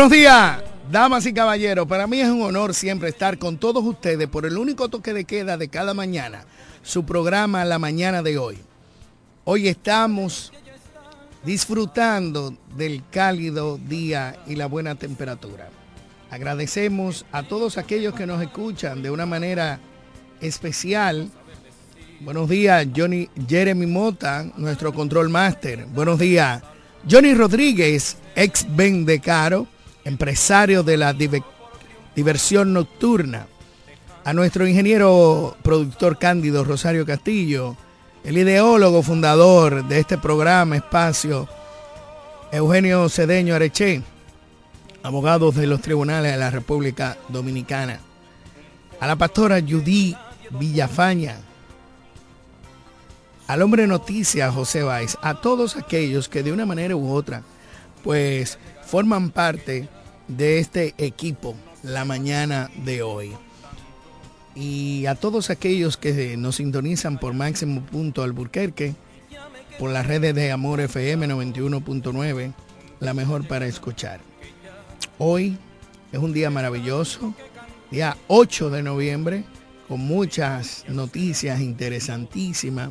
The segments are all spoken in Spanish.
Buenos días, damas y caballeros. Para mí es un honor siempre estar con todos ustedes por el único toque de queda de cada mañana, su programa La Mañana de hoy. Hoy estamos disfrutando del cálido día y la buena temperatura. Agradecemos a todos aquellos que nos escuchan de una manera especial. Buenos días, Johnny Jeremy Mota, nuestro control master. Buenos días, Johnny Rodríguez, ex de Caro, empresario de la diversión nocturna. A nuestro ingeniero productor Cándido Rosario Castillo, el ideólogo fundador de este programa Espacio, Eugenio Cedeño Areche, abogados de los tribunales de la República Dominicana. A la pastora Judy Villafaña, al hombre noticia José Báez, a todos aquellos que de una manera u otra, pues forman parte de este equipo la mañana de hoy. Y a todos aquellos que nos sintonizan por Máximo Punto Alburquerque, por las redes de Amor FM 91.9, la mejor para escuchar. Hoy es un día maravilloso, día 8 de noviembre, con muchas noticias interesantísimas,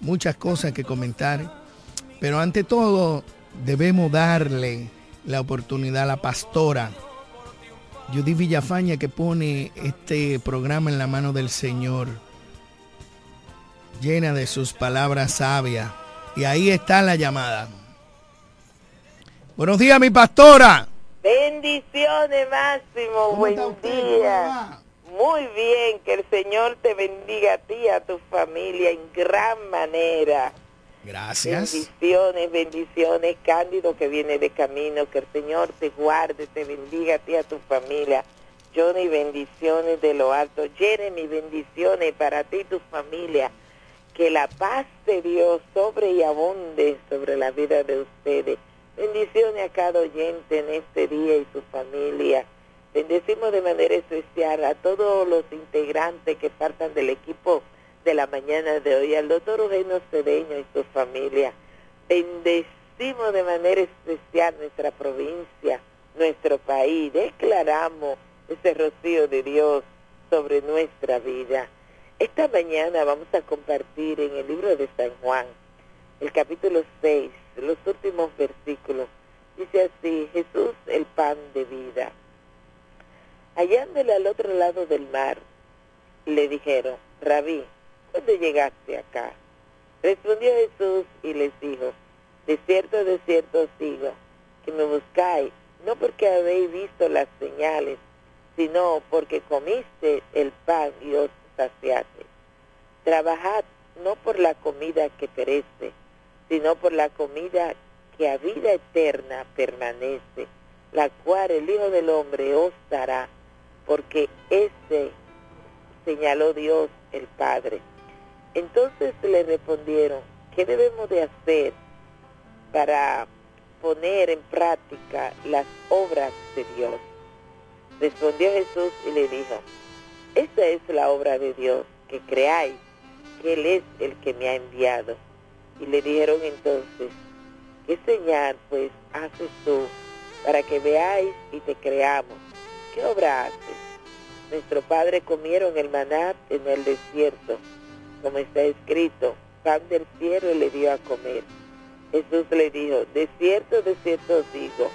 muchas cosas que comentar, pero ante todo debemos darle la oportunidad a la pastora Judy Villafaña que pone este programa en la mano del Señor, llena de sus palabras sabias. Y ahí está la llamada. Buenos días, mi pastora. Bendiciones, Máximo. Buen día. Muy bien, que el Señor te bendiga a ti y a tu familia en gran manera. Gracias. Bendiciones, bendiciones, Cándido que viene de camino, que el Señor te guarde, te bendiga a ti a tu familia. Johnny, bendiciones de lo alto. Jeremy, bendiciones para ti y tu familia. Que la paz de Dios sobre y abunde sobre la vida de ustedes. Bendiciones a cada oyente en este día y su familia. Bendecimos de manera especial a todos los integrantes que partan del equipo de la mañana de hoy, al doctor Eugenio Cedeño y su familia. Bendecimos de manera especial nuestra provincia, nuestro país. Declaramos ese rocío de Dios sobre nuestra vida. Esta mañana vamos a compartir en el libro de San Juan, el capítulo 6, los últimos versículos. Dice así, Jesús el pan de vida. Hallándole al otro lado del mar, le dijeron, Rabí, ¿Cuándo llegaste acá? Respondió Jesús y les dijo, de cierto, de cierto os digo, que me buscáis, no porque habéis visto las señales, sino porque comiste el pan y os saciaste. Trabajad no por la comida que perece, sino por la comida que a vida eterna permanece, la cual el Hijo del Hombre os dará, porque ese señaló Dios el Padre. Entonces le respondieron, ¿qué debemos de hacer para poner en práctica las obras de Dios? Respondió Jesús y le dijo, esta es la obra de Dios, que creáis que Él es el que me ha enviado. Y le dijeron entonces, ¿qué señal pues haces tú para que veáis y te creamos? ¿Qué obra haces? Nuestro Padre comieron el maná en el desierto como está escrito, pan del cielo le dio a comer. Jesús le dijo, de cierto, de cierto os digo,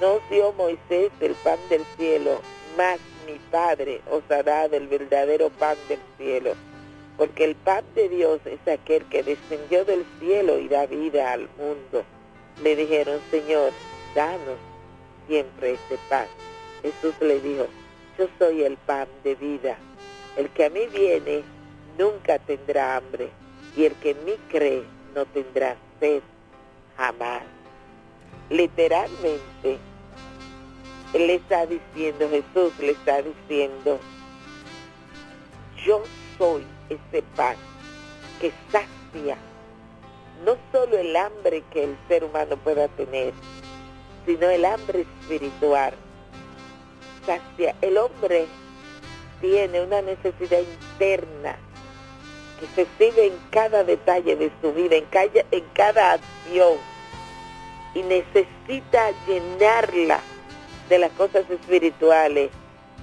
no dio Moisés el pan del cielo, mas mi Padre os hará del verdadero pan del cielo. Porque el pan de Dios es aquel que descendió del cielo y da vida al mundo. Le dijeron, Señor, danos siempre este pan. Jesús le dijo, yo soy el pan de vida. El que a mí viene nunca tendrá hambre, y el que en mí cree no tendrá sed jamás. Literalmente, le está diciendo, Jesús le está diciendo, yo soy ese pan que sacia no solo el hambre que el ser humano pueda tener, sino el hambre espiritual. Sacia, el hombre tiene una necesidad interna que se sigue en cada detalle de su vida, en cada, en cada acción, y necesita llenarla de las cosas espirituales,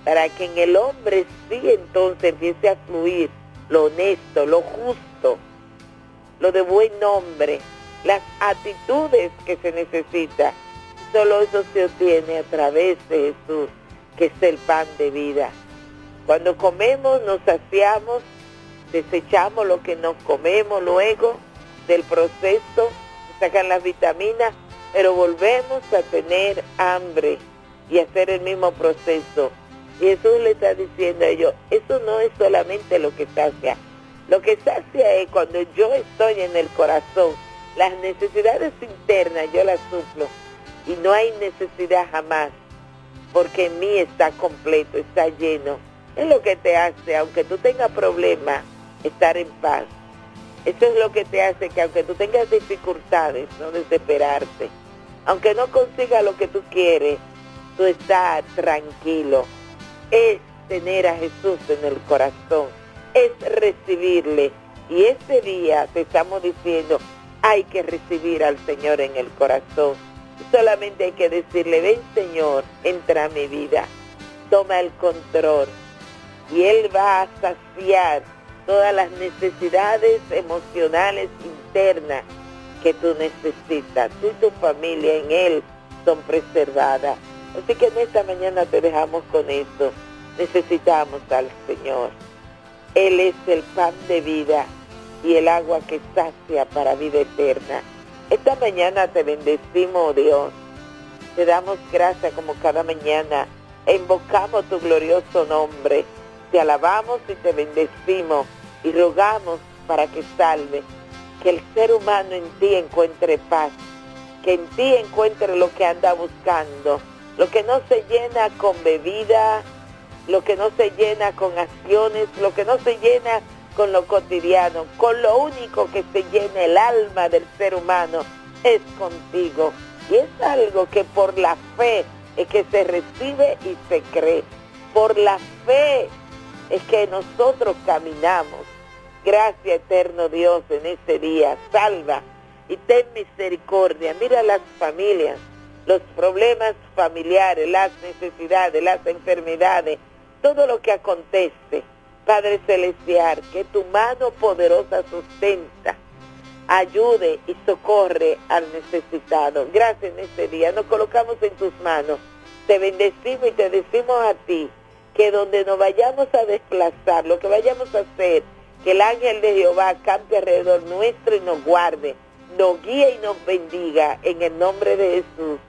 para que en el hombre sí entonces empiece a fluir lo honesto, lo justo, lo de buen nombre, las actitudes que se necesita. Solo eso se obtiene a través de Jesús, que es el pan de vida. Cuando comemos nos saciamos, desechamos lo que nos comemos luego del proceso, sacan las vitaminas, pero volvemos a tener hambre y hacer el mismo proceso. Y Jesús le está diciendo a ellos, eso no es solamente lo que sacia. Lo que sacia es cuando yo estoy en el corazón, las necesidades internas yo las suplo y no hay necesidad jamás, porque en mí está completo, está lleno. Es lo que te hace, aunque tú tengas problemas, estar en paz. Eso es lo que te hace que aunque tú tengas dificultades, no desesperarte. Aunque no consigas lo que tú quieres, tú estás tranquilo. Es tener a Jesús en el corazón, es recibirle. Y este día te estamos diciendo, hay que recibir al Señor en el corazón. Solamente hay que decirle, ven Señor, entra a mi vida, toma el control. Y Él va a saciar todas las necesidades emocionales internas que tú necesitas. Tú y tu familia en Él son preservadas. Así que en esta mañana te dejamos con esto. Necesitamos al Señor. Él es el pan de vida y el agua que sacia para vida eterna. Esta mañana te bendecimos, oh Dios. Te damos gracias como cada mañana. Invocamos tu glorioso nombre. Te alabamos y te bendecimos y rogamos para que salve. Que el ser humano en ti encuentre paz. Que en ti encuentre lo que anda buscando. Lo que no se llena con bebida, lo que no se llena con acciones, lo que no se llena con lo cotidiano, con lo único que se llena el alma del ser humano es contigo. Y es algo que por la fe es que se recibe y se cree. Por la fe es que nosotros caminamos. Gracias eterno Dios en este día. Salva y ten misericordia. Mira las familias, los problemas familiares, las necesidades, las enfermedades, todo lo que acontece Padre Celestial, que tu mano poderosa sustenta, ayude y socorre al necesitado. Gracias en este día. Nos colocamos en tus manos. Te bendecimos y te decimos a ti que donde nos vayamos a desplazar, lo que vayamos a hacer, que el ángel de Jehová campe alrededor nuestro y nos guarde, nos guíe y nos bendiga. En el nombre de Jesús.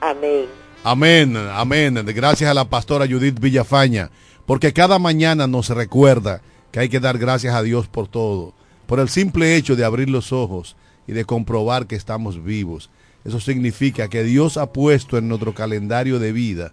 Amén. Amén, amén. Gracias a la pastora Judith Villafaña porque cada mañana nos recuerda que hay que dar gracias a Dios por todo, por el simple hecho de abrir los ojos y de comprobar que estamos vivos. Eso significa que Dios ha puesto en nuestro calendario de vida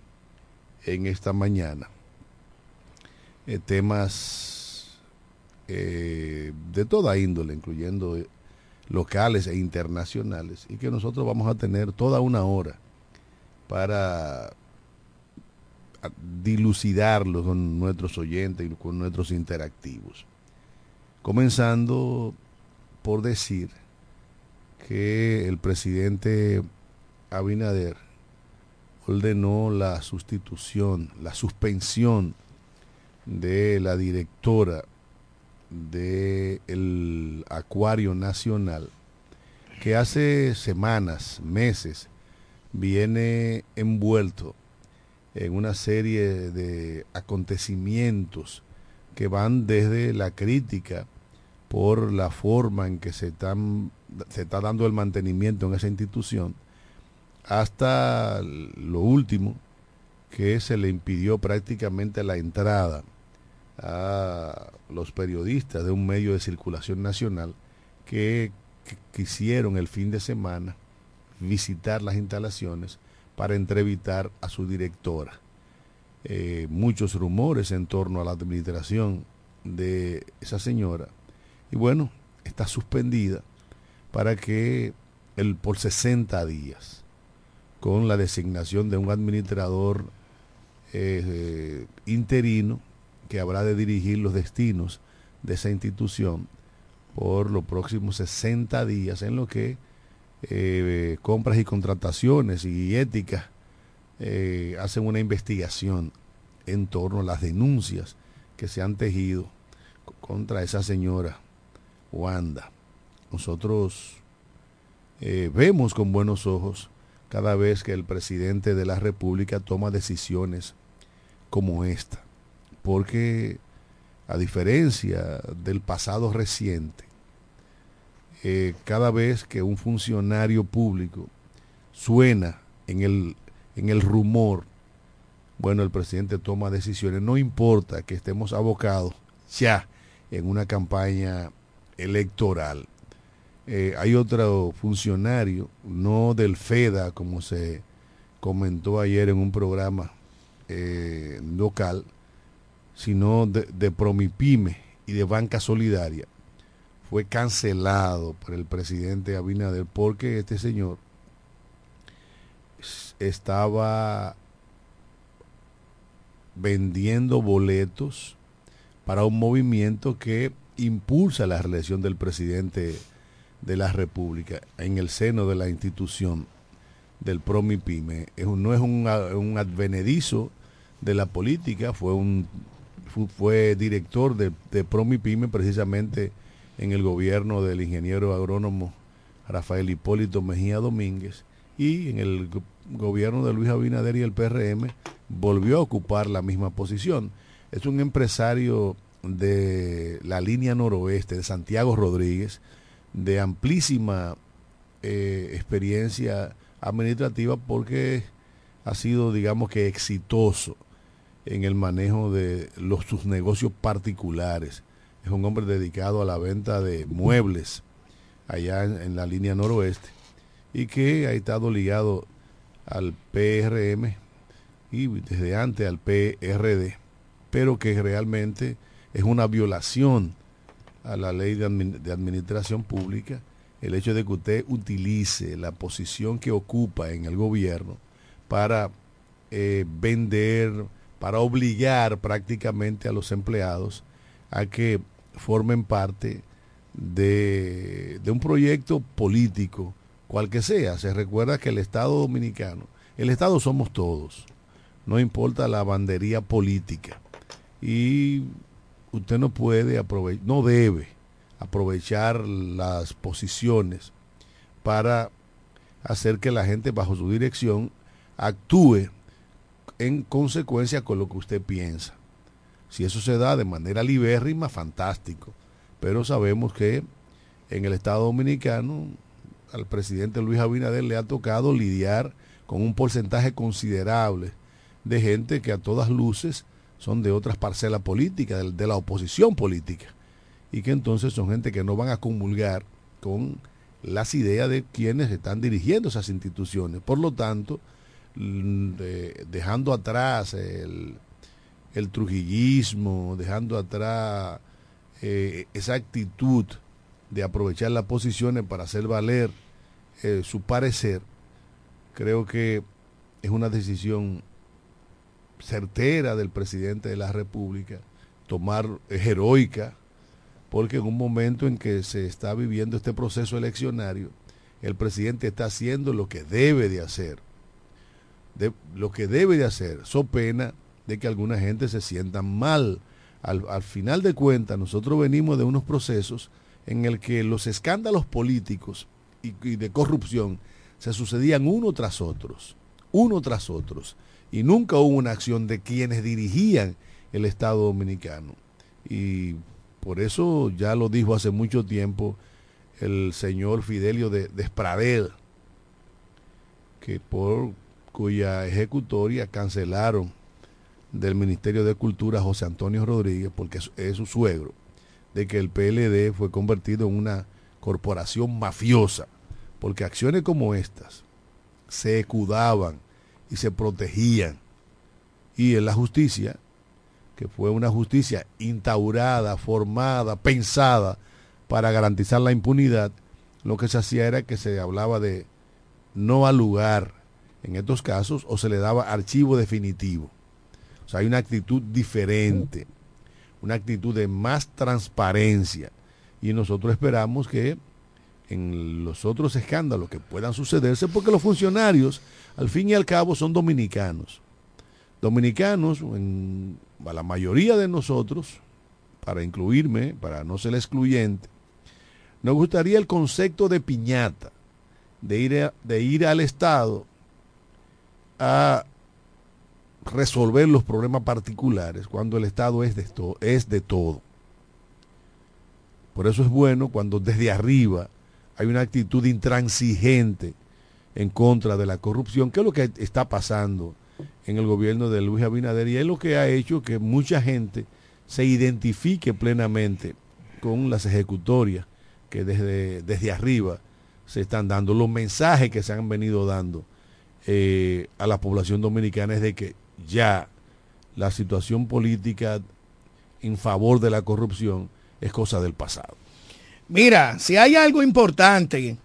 en esta mañana. Eh, temas eh, de toda índole, incluyendo eh, locales e internacionales, y que nosotros vamos a tener toda una hora para dilucidarlo con nuestros oyentes y con nuestros interactivos. Comenzando por decir que el presidente Abinader ordenó la sustitución, la suspensión de la directora del Acuario Nacional, que hace semanas, meses, viene envuelto en una serie de acontecimientos que van desde la crítica por la forma en que se, está dando el mantenimiento en esa institución, hasta lo último, que se le impidió prácticamente la entrada a los periodistas de un medio de circulación nacional que, quisieron el fin de semana visitar las instalaciones para entrevistar a su directora. Eh, muchos rumores en torno a la administración de esa señora. Y bueno, está suspendida para que el, por 60 días, con la designación de un administrador eh, interino que habrá de dirigir los destinos de esa institución por los próximos 60 días en lo que eh, compras y contrataciones y ética eh, hacen una investigación en torno a las denuncias que se han tejido contra esa señora Wanda. Nosotros vemos con buenos ojos cada vez que el presidente de la República toma decisiones como esta, porque a diferencia del pasado reciente, eh, cada vez que un funcionario público suena en el, en el rumor, bueno, el presidente toma decisiones, no importa que estemos abocados ya en una campaña electoral. Eh, hay otro funcionario, no del FEDA, como se comentó ayer en un programa eh, local, sino de, de Promipyme y de Banca Solidaria, fue cancelado por el presidente Abinader porque este señor estaba vendiendo boletos para un movimiento que impulsa la reelección del presidente de la República en el seno de la institución del PROMIPYME. no es un, un advenedizo de la política, fue un fue, director de, de PROMIPYME precisamente en el gobierno del ingeniero agrónomo Rafael Hipólito Mejía Domínguez y en el gobierno de Luis Abinader y el PRM volvió a ocupar la misma posición. Es un empresario de la línea noroeste de Santiago Rodríguez, de amplísima eh, experiencia administrativa porque ha sido, digamos que, exitoso en el manejo de sus negocios particulares. Es un hombre dedicado a la venta de muebles allá en, la línea noroeste y que ha estado ligado al PRM y desde antes al PRD, pero que realmente es una violación a la ley de, administración pública el hecho de que usted utilice la posición que ocupa en el gobierno para eh, vender, para obligar prácticamente a los empleados a que formen parte de, un proyecto político, cual que sea. Se recuerda que el Estado dominicano, el Estado somos todos, no importa la bandería política. Y usted no puede aprovechar, no debe aprovechar las posiciones para hacer que la gente bajo su dirección actúe en consecuencia con lo que usted piensa. Si eso se da de manera libérrima, fantástico. Pero sabemos que en el Estado Dominicano al presidente Luis Abinader le ha tocado lidiar con un porcentaje considerable de gente que a todas luces son de otras parcelas políticas, de, la oposición política, y que entonces son gente que no van a comulgar con las ideas de quienes están dirigiendo esas instituciones. Por lo tanto, dejando atrás el, el trujillismo, dejando atrás eh, esa actitud de aprovechar las posiciones para hacer valer eh, su parecer, creo que es una decisión certera del presidente de la República, tomar heroica, porque en un momento en que se está viviendo este proceso eleccionario, el presidente está haciendo lo que debe de hacer, de, lo que debe de hacer, so pena de que alguna gente se sienta mal. Al, final de cuentas, nosotros venimos de unos procesos en el que los escándalos políticos y, de corrupción se sucedían uno tras otros, uno tras otros, y nunca hubo una acción de quienes dirigían el Estado dominicano. Y por eso ya lo dijo hace mucho tiempo el señor Fidelio de, de que por cuya ejecutoria cancelaron del Ministerio de Cultura, José Antonio Rodríguez, porque es, su suegro, de que el PLD fue convertido en una corporación mafiosa, porque acciones como estas se escudaban y se protegían. Y en la justicia, que fue una justicia instaurada, formada, pensada para garantizar la impunidad, lo que se hacía era que se hablaba de no al lugar en estos casos o se le daba archivo definitivo. O sea, hay una actitud diferente, una actitud de más transparencia. Y nosotros esperamos que en los otros escándalos que puedan sucederse, porque los funcionarios, al fin y al cabo, son dominicanos. Dominicanos, en, a la mayoría de nosotros, para incluirme, para no ser excluyente, nos gustaría el concepto de piñata, de ir, de ir al Estado a resolver los problemas particulares cuando el Estado es de, es de todo. Por eso es bueno cuando desde arriba hay una actitud intransigente en contra de la corrupción, que es lo que está pasando en el gobierno de Luis Abinader y es lo que ha hecho que mucha gente se identifique plenamente con las ejecutorias que desde, desde arriba se están dando, los mensajes que se han venido dando eh, a la población dominicana es de que ya la situación política en favor de la corrupción es cosa del pasado. Mira, si hay algo importante,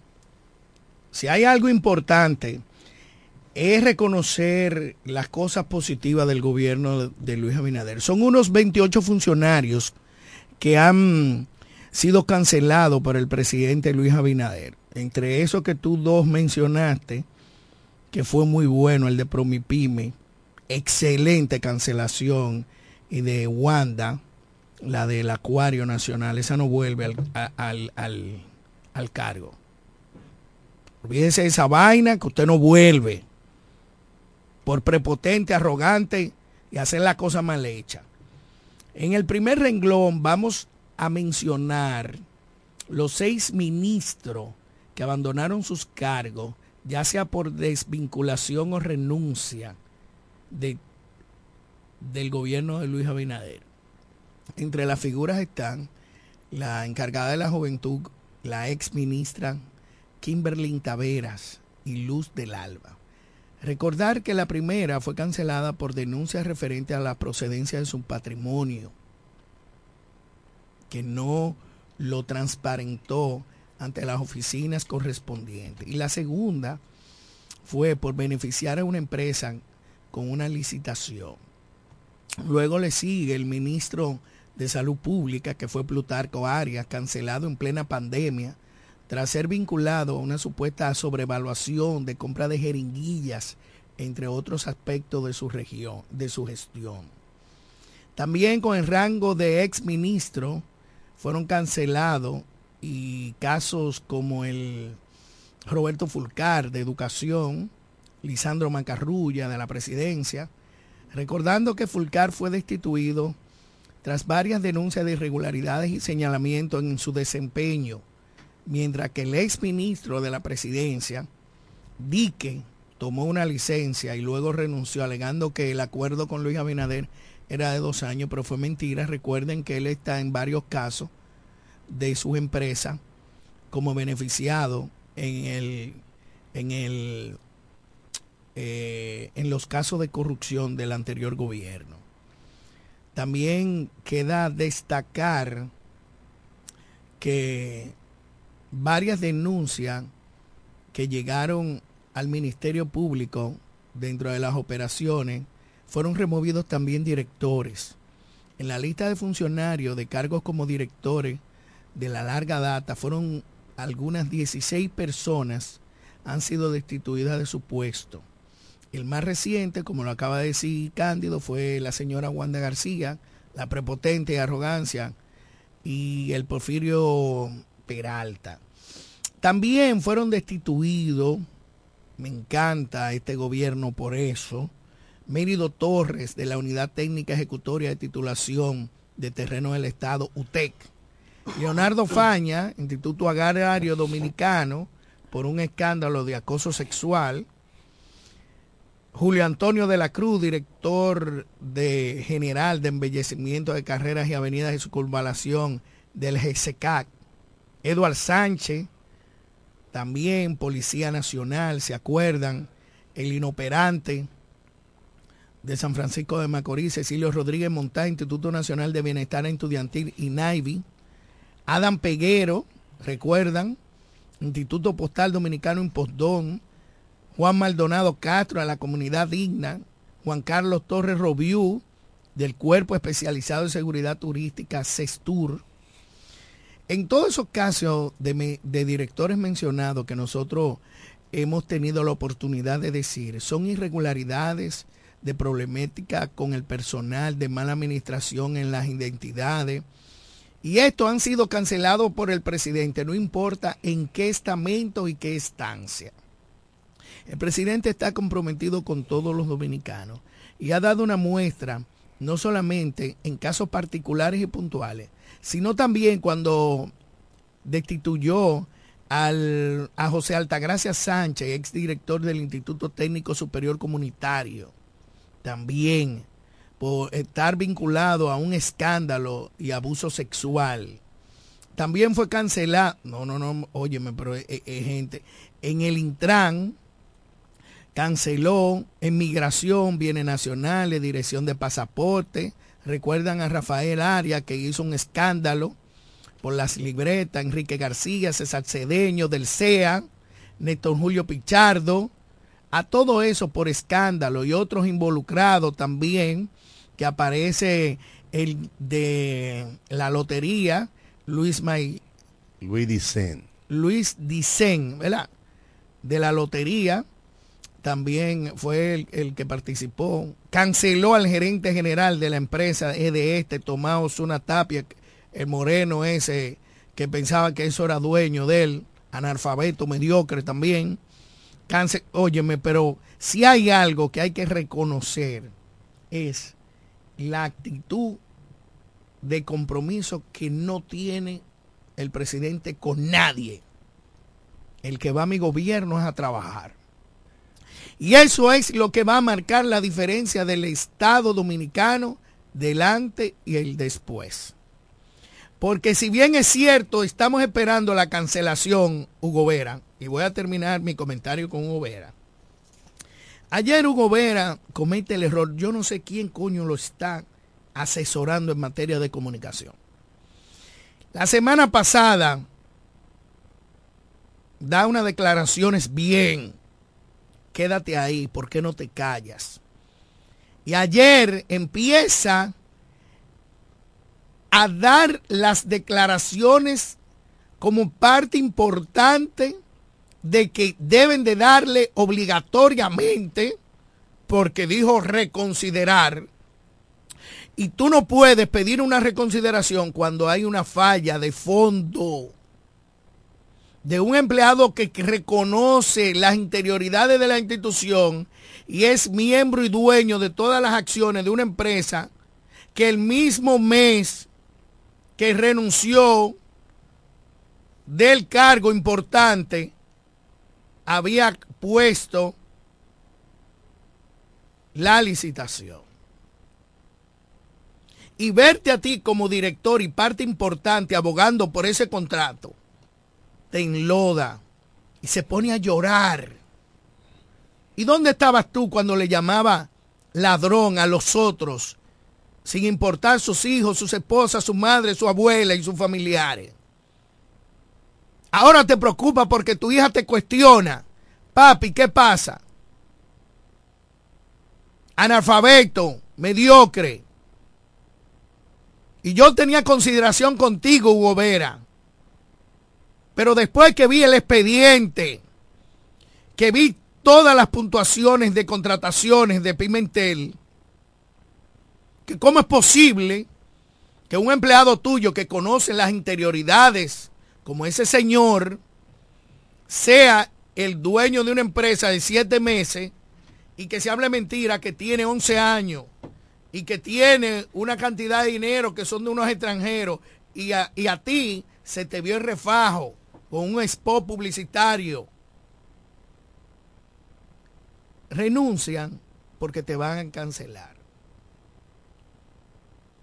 si hay algo importante, es reconocer las cosas positivas del gobierno de Luis Abinader. Son unos 28 funcionarios que han sido cancelados por el presidente Luis Abinader. Entre esos que tú dos mencionaste, que fue muy bueno, el de Promipime, excelente cancelación, y de Wanda, la del Acuario Nacional, esa no vuelve al, al, cargo. Olvídese de esa vaina que usted no vuelve por prepotente, arrogante y hacer la cosa mal hecha. En el primer renglón vamos a mencionar los seis ministros que abandonaron sus cargos ya sea por desvinculación o renuncia de, del gobierno de Luis Abinader. Entre las figuras están la encargada de la juventud, la ex ministra Kimberly Taveras y Luz del Alba. Recordar que la primera fue cancelada por denuncias referentes a la procedencia de su patrimonio, que no lo transparentó ante las oficinas correspondientes. Y la segunda fue por beneficiar a una empresa con una licitación. Luego le sigue el ministro de Salud Pública, que fue Plutarco Arias, cancelado en plena pandemia, tras ser vinculado a una supuesta sobrevaluación de compra de jeringuillas, entre otros aspectos de su región, de su gestión. También con el rango de ex ministro fueron cancelados y casos como el Roberto Fulcar de Educación, Lisandro Macarrulla de la Presidencia, recordando que Fulcar fue destituido tras varias denuncias de irregularidades y señalamientos en su desempeño, mientras que el ex ministro de la Presidencia, Dique, tomó una licencia y luego renunció alegando que el acuerdo con Luis Abinader era de dos años, pero fue mentira. Recuerden que él está en varios casos de su empresa como beneficiado en el en el eh, en los casos de corrupción del anterior gobierno. También queda destacar que varias denuncias que llegaron al Ministerio Público dentro de las operaciones fueron removidos también directores. En la lista de funcionarios de cargos como directores de la larga data, fueron algunas 16 personas han sido destituidas de su puesto. El más reciente, como lo acaba de decir Cándido, fue la señora Wanda García, la prepotente arrogancia y el Porfirio Peralta. También fueron destituidos, me encanta este gobierno por eso, Mérido Torres de la Unidad Técnica Ejecutoria de Titulación de Terreno del Estado, UTEC Leonardo Faña, Instituto Agrario Dominicano, por un escándalo de acoso sexual. Julio Antonio de la Cruz, director de general de embellecimiento de carreras y avenidas de circunvalación del GSCAC. Eduard Sánchez, también Policía Nacional, ¿se acuerdan? El inoperante de San Francisco de Macorís, Cecilio Rodríguez Montá, Instituto Nacional de Bienestar Estudiantil y NAIVI, Adam Peguero, recuerdan, Instituto Postal Dominicano en Postdón, Juan Maldonado Castro a la comunidad digna, Juan Carlos Torres Robiú, del Cuerpo Especializado en Seguridad Turística, CESTUR. En todos esos casos de, directores mencionados que nosotros hemos tenido la oportunidad de decir, son irregularidades de problemática con el personal, de mala administración en las identidades. Y estos han sido cancelados por el presidente, no importa en qué estamento y qué estancia. El presidente está comprometido con todos los dominicanos y ha dado una muestra no solamente en casos particulares y puntuales, sino también cuando destituyó al, a José Altagracia Sánchez, exdirector del Instituto Técnico Superior Comunitario, también por estar vinculado a un escándalo y abuso sexual. También fue cancelado, no, no, no, óyeme, pero es, gente, en el Intran canceló en migración, bienes nacionales, dirección de pasaporte. Recuerdan a Rafael Arias que hizo un escándalo por las libretas, Enrique García, César Cedeño del CEA, Néstor Julio Pichardo, a todo eso por escándalo y otros involucrados también, que aparece el de la lotería, Luis May. Luis Dicen. Luis Dicen, ¿verdad? De la lotería, también fue el, el, que participó. Canceló al gerente general de la empresa de este, Tomás Osuna Tapia, el moreno ese que pensaba que eso era dueño de él, analfabeto, mediocre también. Cáncer, óyeme, pero si hay algo que hay que reconocer es la actitud de compromiso que no tiene el presidente con nadie. El que va a mi gobierno es a trabajar. Y eso es lo que va a marcar la diferencia del Estado dominicano delante y el después. Porque si bien es cierto, estamos esperando la cancelación, Hugo Vera, y voy a terminar mi comentario con Hugo Vera. Ayer Hugo Vera comete el error, yo no sé quién coño lo está asesorando en materia de comunicación. La semana pasada da unas declaraciones bien. Quédate ahí, ¿por qué no te callas? Y ayer empieza a dar las declaraciones como parte importante de que deben de darle obligatoriamente, porque dijo reconsiderar, y tú no puedes pedir una reconsideración cuando hay una falla de fondo de un empleado que reconoce las interioridades de la institución y es miembro y dueño de todas las acciones de una empresa que el mismo mes que renunció del cargo importante había puesto la licitación. Y verte a ti como director y parte importante abogando por ese contrato, te enloda y se pone a llorar. ¿Y dónde estabas tú cuando le llamaba ladrón a los otros sin importar sus hijos, sus esposas, su madre, su abuela y sus familiares. Ahora te preocupa porque tu hija te cuestiona. Papi, ¿qué pasa? Analfabeto, mediocre. Y yo tenía consideración contigo, Hugo Vera. Pero después que vi el expediente, que vi todas las puntuaciones de contrataciones de Pimentel, que cómo es posible que un empleado tuyo que conoce las interioridades, como ese señor, sea el dueño de una empresa de siete meses y que se hable mentira que tiene 11 años y que tiene una cantidad de dinero que son de unos extranjeros y a, y a ti se te vio el refajo con un spot publicitario. Renuncian porque te van a cancelar.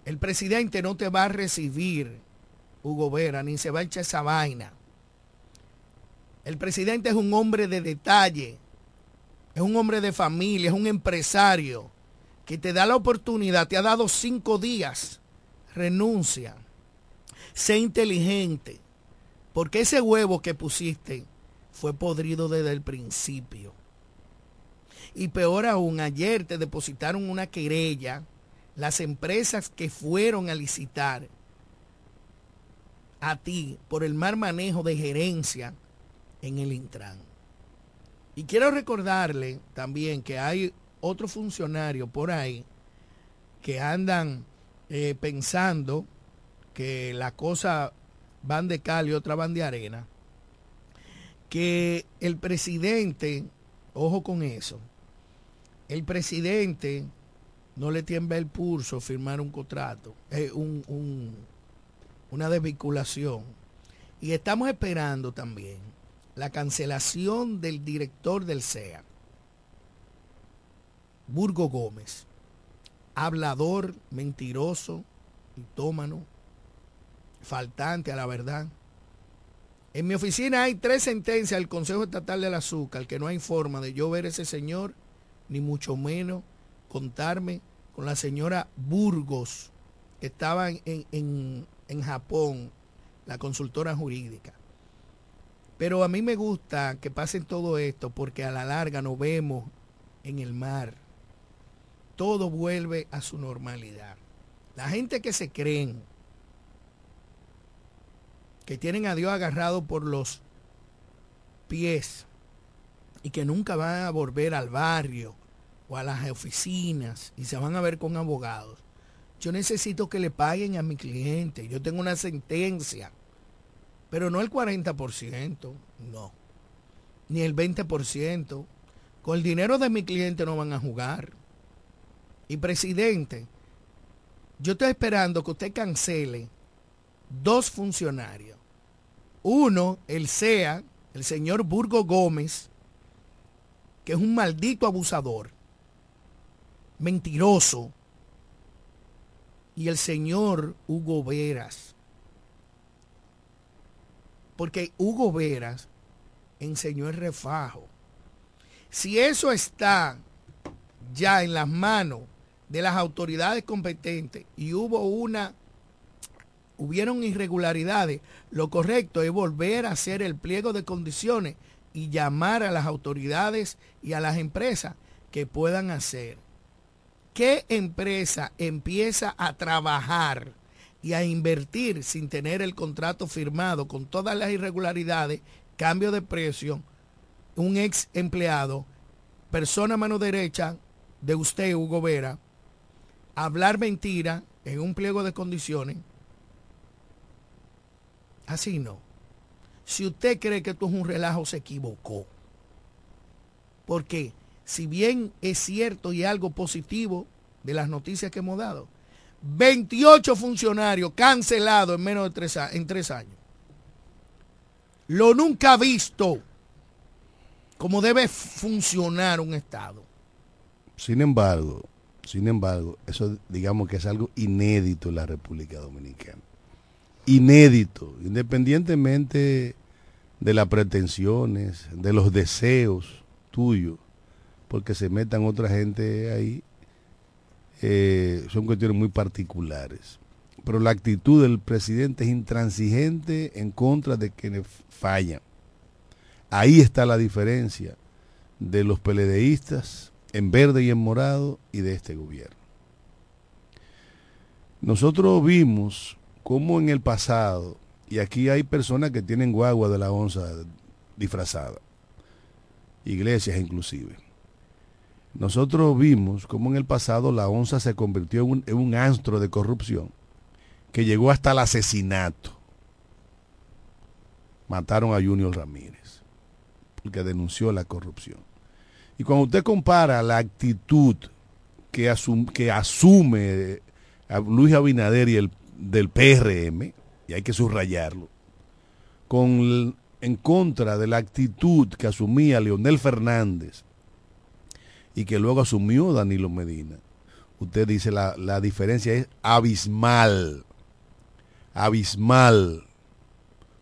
El presidente no te va a recibir, Hugo Vera, ni se va a echar esa vaina. El presidente es un hombre de detalle, es un hombre de familia, es un empresario que te da la oportunidad, te ha dado cinco días, renuncia. Sé inteligente, porque ese huevo que pusiste fue podrido desde el principio. Y peor aún, ayer te depositaron una querella las empresas que fueron a licitar a ti por el mal manejo de gerencia en el Intran. Y quiero recordarle también que hay otro funcionario por ahí que andan eh, pensando que la cosa van de cal y otra van de arena, que el presidente, ojo con eso, el presidente no le tiembla el pulso firmar un contrato, eh, una desvinculación. Y estamos esperando también la cancelación del director del CEA, Burgo Gómez, hablador, mentiroso, mitómano, faltante a la verdad. En mi oficina hay tres sentencias del Consejo Estatal del Azúcar que no hay forma de yo ver a ese señor, ni mucho menos contarme con la señora Burgos, que estaba en, en Japón, la consultora jurídica. Pero a mí me gusta que pasen todo esto porque a la larga nos vemos en el mar. Todo vuelve a su normalidad. La gente que se creen, que tienen a Dios agarrado por los pies y que nunca van a volver al barrio o a las oficinas y se van a ver con abogados. Yo necesito que le paguen a mi cliente. Yo tengo una sentencia pero no el 40%, no. Ni el 20%. Con el dinero de mi cliente no van a jugar. Y presidente, yo estoy esperando que usted cancele dos funcionarios. Uno, el SEA, el señor Burgo Gómez, que es un maldito abusador, mentiroso, y el señor Hugo Veras, porque Hugo Veras enseñó el refajo. Si eso está ya en las manos de las autoridades competentes y hubo una, hubieron irregularidades, lo correcto es volver a hacer el pliego de condiciones y llamar a las autoridades y a las empresas que puedan hacer. ¿Qué empresa empieza a trabajar? y a invertir sin tener el contrato firmado con todas las irregularidades, cambio de precio, un ex empleado, persona mano derecha de usted, Hugo Vera, hablar mentira en un pliego de condiciones. Así no. Si usted cree que esto es un relajo, se equivocó. Porque si bien es cierto y algo positivo de las noticias que hemos dado, 28 funcionarios cancelados en menos de tres, años. Lo nunca visto como debe funcionar un Estado. Sin embargo, sin embargo, eso digamos que es algo inédito en la República Dominicana. Inédito, independientemente de las pretensiones, de los deseos tuyos, porque se metan otra gente ahí eh, son cuestiones muy particulares. Pero la actitud del presidente es intransigente en contra de quienes fallan. Ahí está la diferencia de los peledeístas en verde y en morado y de este gobierno. Nosotros vimos cómo en el pasado, y aquí hay personas que tienen guagua de la onza disfrazada, iglesias inclusive, nosotros vimos cómo en el pasado la ONSA se convirtió en un, astro de corrupción que llegó hasta el asesinato. Mataron a Junior Ramírez porque denunció la corrupción. Y cuando usted compara la actitud que, asume a Luis Abinader y el del PRM, y hay que subrayarlo, con en contra de la actitud que asumía Leonel Fernández y que luego asumió Danilo Medina. Usted dice la, la diferencia es abismal, abismal,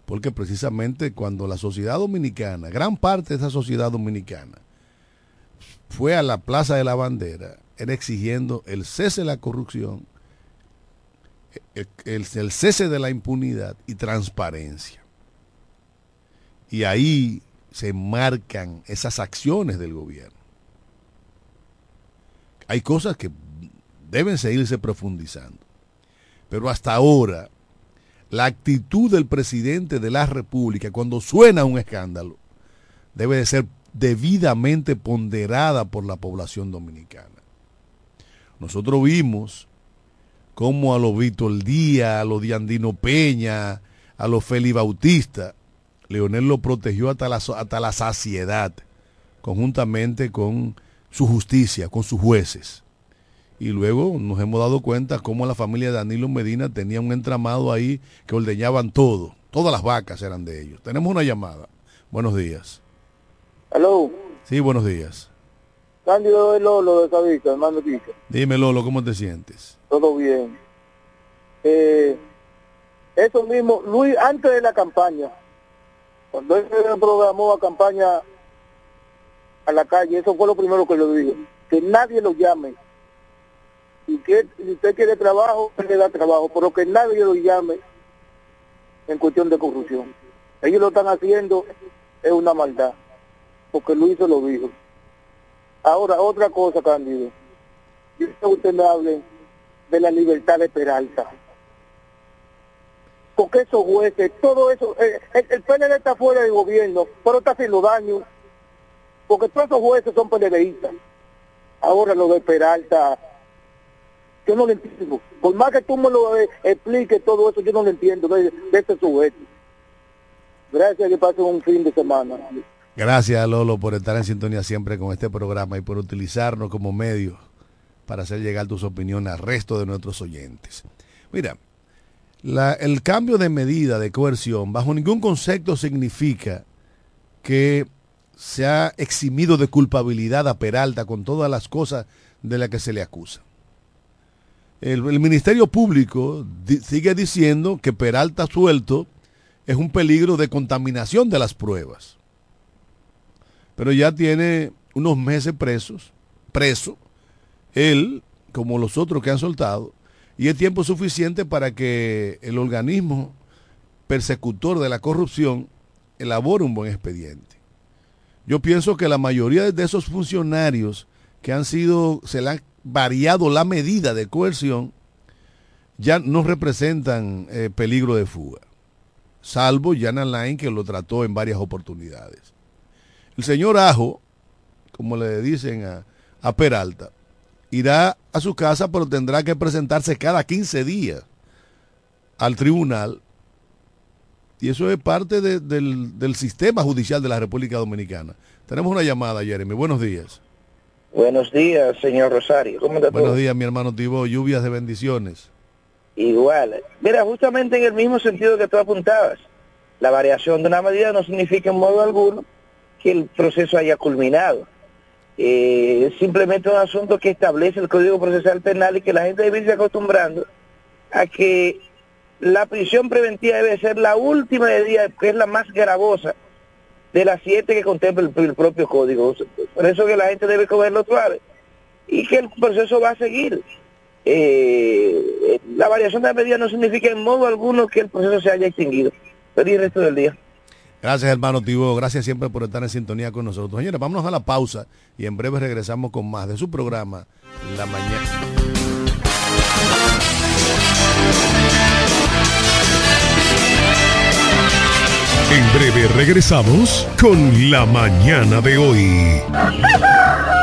porque precisamente cuando la sociedad dominicana, gran parte de esa sociedad dominicana, fue a la Plaza de la Bandera era exigiendo el cese de la corrupción, el, cese de la impunidad y transparencia. Y ahí se marcan esas acciones del gobierno. Hay cosas que deben seguirse profundizando. Pero hasta ahora, la actitud del presidente de la República cuando suena un escándalo debe de ser debidamente ponderada por la población dominicana. Nosotros vimos cómo a los Víctor Díaz, a los Diandino Peña, a los Feli Bautista, Leonel lo protegió hasta la, hasta la saciedad, conjuntamente con su justicia, con sus jueces. Y luego nos hemos dado cuenta cómo la familia de Danilo Medina tenía un entramado ahí que ordeñaban todo. Todas las vacas eran de ellos. Tenemos una llamada. Buenos días. Hello. Sí, buenos días. Cándido de Lolo de Cabita, hermano Quique. Dime, Lolo, ¿cómo te sientes? Todo bien. Eh, eso mismo, Luis, antes de la campaña, cuando él programó la campaña a la calle, eso fue lo primero que le dije, que nadie lo llame. Y que si usted quiere trabajo, le da trabajo, pero que nadie lo llame en cuestión de corrupción. Ellos lo están haciendo, es una maldad, porque Luis se lo dijo. Ahora, otra cosa, Cándido. Yo que usted me hable de la libertad de Peralta. Porque esos jueces, todo eso, eh, el, el está fuera del gobierno, pero está haciendo daño. Porque todos esos jueces son PNListas. Ahora lo de Peralta, yo no lo entiendo. Por más que tú me lo eh, expliques todo eso, yo no lo entiendo de, de ese sujeto. Gracias, que pasen un fin de semana. Gracias, Lolo, por estar en sintonía siempre con este programa y por utilizarnos como medio para hacer llegar tus opiniones al resto de nuestros oyentes. Mira, el cambio de medida de coerción bajo ningún concepto significa que se ha eximido de culpabilidad a Peralta con todas las cosas de las que se le acusa. El, Ministerio Público sigue diciendo que Peralta suelto es un peligro de contaminación de las pruebas. Pero ya tiene unos meses presos, preso, él, como los otros que han soltado, y es tiempo suficiente para que el organismo persecutor de la corrupción elabore un buen expediente. Yo pienso que la mayoría de esos funcionarios que han sido, se le han variado la medida de coerción, ya no representan eh, peligro de fuga, salvo Jan Alain que lo trató en varias oportunidades. El señor Ajo, como le dicen a, a Peralta, irá a su casa, pero tendrá que presentarse cada 15 días al tribunal. Y eso es parte de, del, del, sistema judicial de la República Dominicana. Tenemos una llamada, Jeremy. Buenos días. Buenos días, señor Rosario. ¿Cómo te Buenos días, mi hermano Tibo. Lluvias de bendiciones. Igual. Mira, justamente en el mismo sentido que tú apuntabas. La variación de una medida no significa en modo alguno que el proceso haya culminado eh, simplemente un asunto que establece el Código Procesal Penal y que la gente debe irse acostumbrando a que la prisión preventiva debe ser la última medida, que es la más gravosa de las siete que contempla el, el, propio código. Por eso que la gente debe cogerlo suave y que el proceso va a seguir. Eh, la variación de la medida no significa en modo alguno que el proceso se haya extinguido. Feliz resto del día. Gracias, hermano Tibo. Gracias siempre por estar en sintonía con nosotros. Señores, vámonos a la pausa y en breve regresamos con más de su programa La Mañana. En breve regresamos con La Mañana de hoy.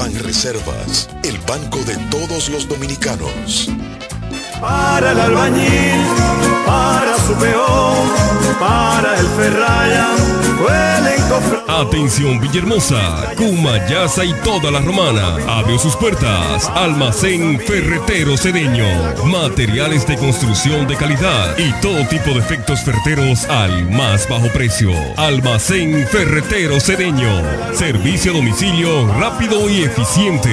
Ban Reservas, el banco de todos los dominicanos. Para el albañil, para su peón, para el ferraya. Atención Villahermosa, Cumayasa y toda la romana. Abrió sus puertas. Almacén Ferretero Cedeño. Materiales de construcción de calidad y todo tipo de efectos ferreteros al más bajo precio. Almacén Ferretero Cedeño. Servicio a domicilio rápido y eficiente.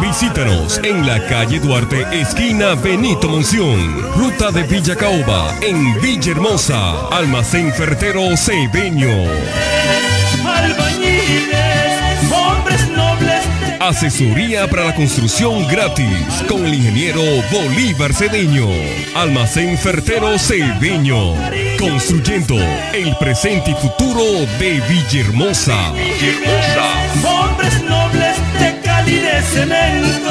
Visítanos en la calle Duarte, esquina Benito Ruta de Villa Caoba, en Villahermosa. Almacén Ferretero Cedeño. Albañiles, hombres nobles. Asesoría para la construcción gratis con el ingeniero Bolívar Cedeño. Almacén Fertero Cedeño. Construyendo el presente y futuro de Villahermosa. Villahermosa. Hombres nobles de Cali de cemento.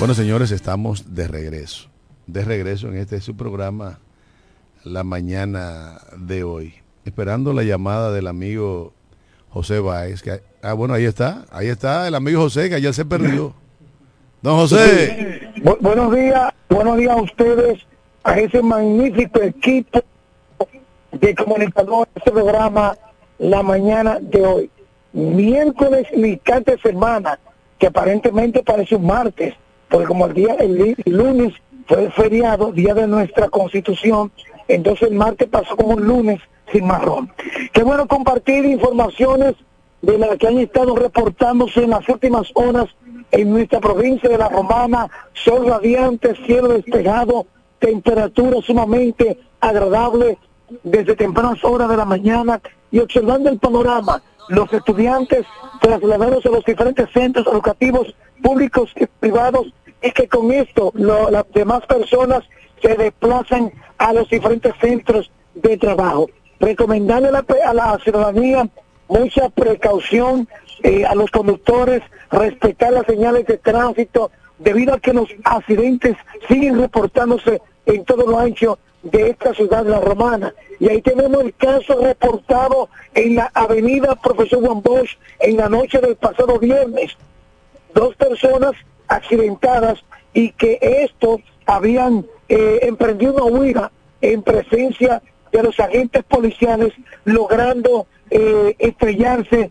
Bueno, señores, estamos de regreso. De regreso en este su programa, la mañana de hoy. Esperando la llamada del amigo José Báez. Que, ah, bueno, ahí está. Ahí está el amigo José, que ayer se perdió. Don José. Bu- buenos días, buenos días a ustedes, a ese magnífico equipo de comunicadores de este programa la mañana de hoy. Miércoles mitad de semana, que aparentemente parece un martes, porque como el día, el, lunes fue feriado, día de nuestra constitución, entonces el martes pasó como un lunes sin marrón. Qué bueno compartir informaciones de las que han estado reportándose en las últimas horas en nuestra provincia de La Romana, sol radiante, cielo despejado, temperatura sumamente agradable desde tempranas horas de la mañana y observando el panorama, los estudiantes trasladados a los diferentes centros educativos públicos y privados y que con esto las demás personas se desplazan a los diferentes centros de trabajo. Recomendarle a la, pe- a la ciudadanía mucha precaución eh, a los conductores, respetar las señales de tránsito, debido a que los accidentes siguen reportándose en todo lo ancho de esta ciudad la Romana. Y ahí tenemos el caso reportado en la avenida Profesor Juan Bosch en la noche del pasado viernes. Dos personas accidentadas y que esto habían eh, emprendido una huida en presencia de los agentes policiales, logrando eh, estrellarse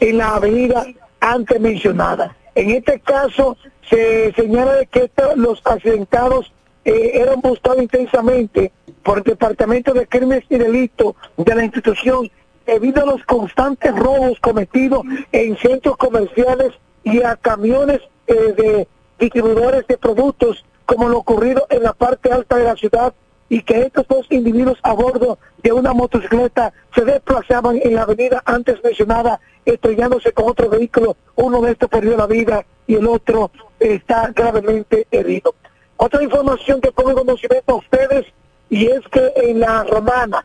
en la avenida antes mencionada. En este caso se señala que estos- los accidentados eh, eran buscados intensamente por el Departamento de Crímenes y Delitos de la institución debido a los constantes robos cometidos en centros comerciales y a camiones eh, de distribuidores de productos como lo ocurrido en la parte alta de la ciudad y que estos dos individuos a bordo de una motocicleta se desplazaban en la avenida antes mencionada estrellándose con otro vehículo, uno de estos perdió la vida y el otro está gravemente herido. Otra información que pongo en conocimiento a ustedes y es que en la romana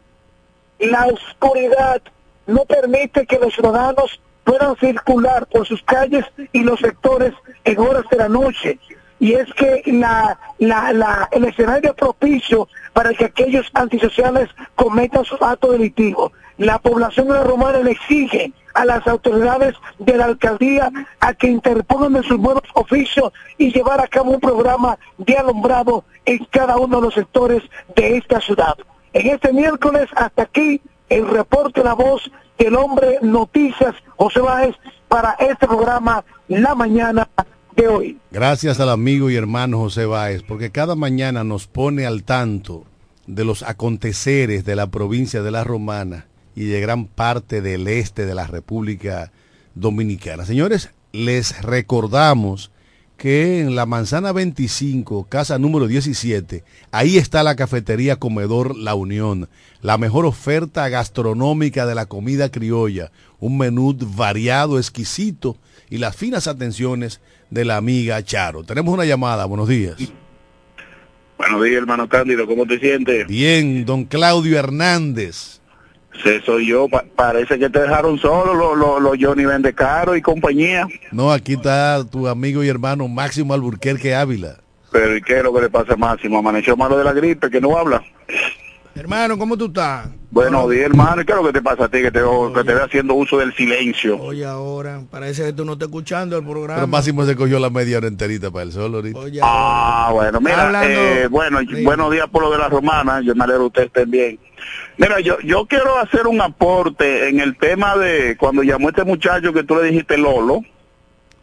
la oscuridad no permite que los ciudadanos puedan circular por sus calles y los sectores en horas de la noche. Y es que la, la, la, el escenario propicio para que aquellos antisociales cometan sus actos delictivos. La población de la Romana le exige a las autoridades de la alcaldía a que interpongan en sus buenos oficios y llevar a cabo un programa de alumbrado en cada uno de los sectores de esta ciudad. En este miércoles hasta aquí el reporte La Voz del Hombre Noticias José Báez para este programa La Mañana de hoy. Gracias al amigo y hermano José Báez, porque cada mañana nos pone al tanto de los aconteceres de la provincia de La Romana y de gran parte del este de la República Dominicana. Señores, les recordamos que en la manzana 25, casa número 17, ahí está la cafetería Comedor La Unión, la mejor oferta gastronómica de la comida criolla, un menú variado, exquisito y las finas atenciones de la amiga Charo. Tenemos una llamada, buenos días. Buenos días, hermano Cándido, ¿cómo te sientes? Bien, don Claudio Hernández. Sí, soy yo, Pa- parece que te dejaron solo los lo, lo Johnny Vendecaro y compañía. No, aquí está tu amigo y hermano Máximo Alburquerque Ávila. Pero ¿y qué es lo que le pasa a Máximo? Amaneció malo de la gripe, que no habla. Hermano, ¿cómo tú estás? Buenos días, hermano. ¿Y qué es lo que te pasa a ti? Que te, veo- que te ve haciendo uso del silencio. Oye, ahora, parece que tú no estás escuchando el programa. Pero Máximo se cogió la media hora enterita para el solo ahorita. Oye, Ah, bueno, mira, Hablando- eh, bueno, Sí. buenos días por lo de la romana, yo me alegro que ustedes estén bien. Mira, yo, yo quiero hacer un aporte en el tema de cuando llamó este muchacho que tú le dijiste Lolo,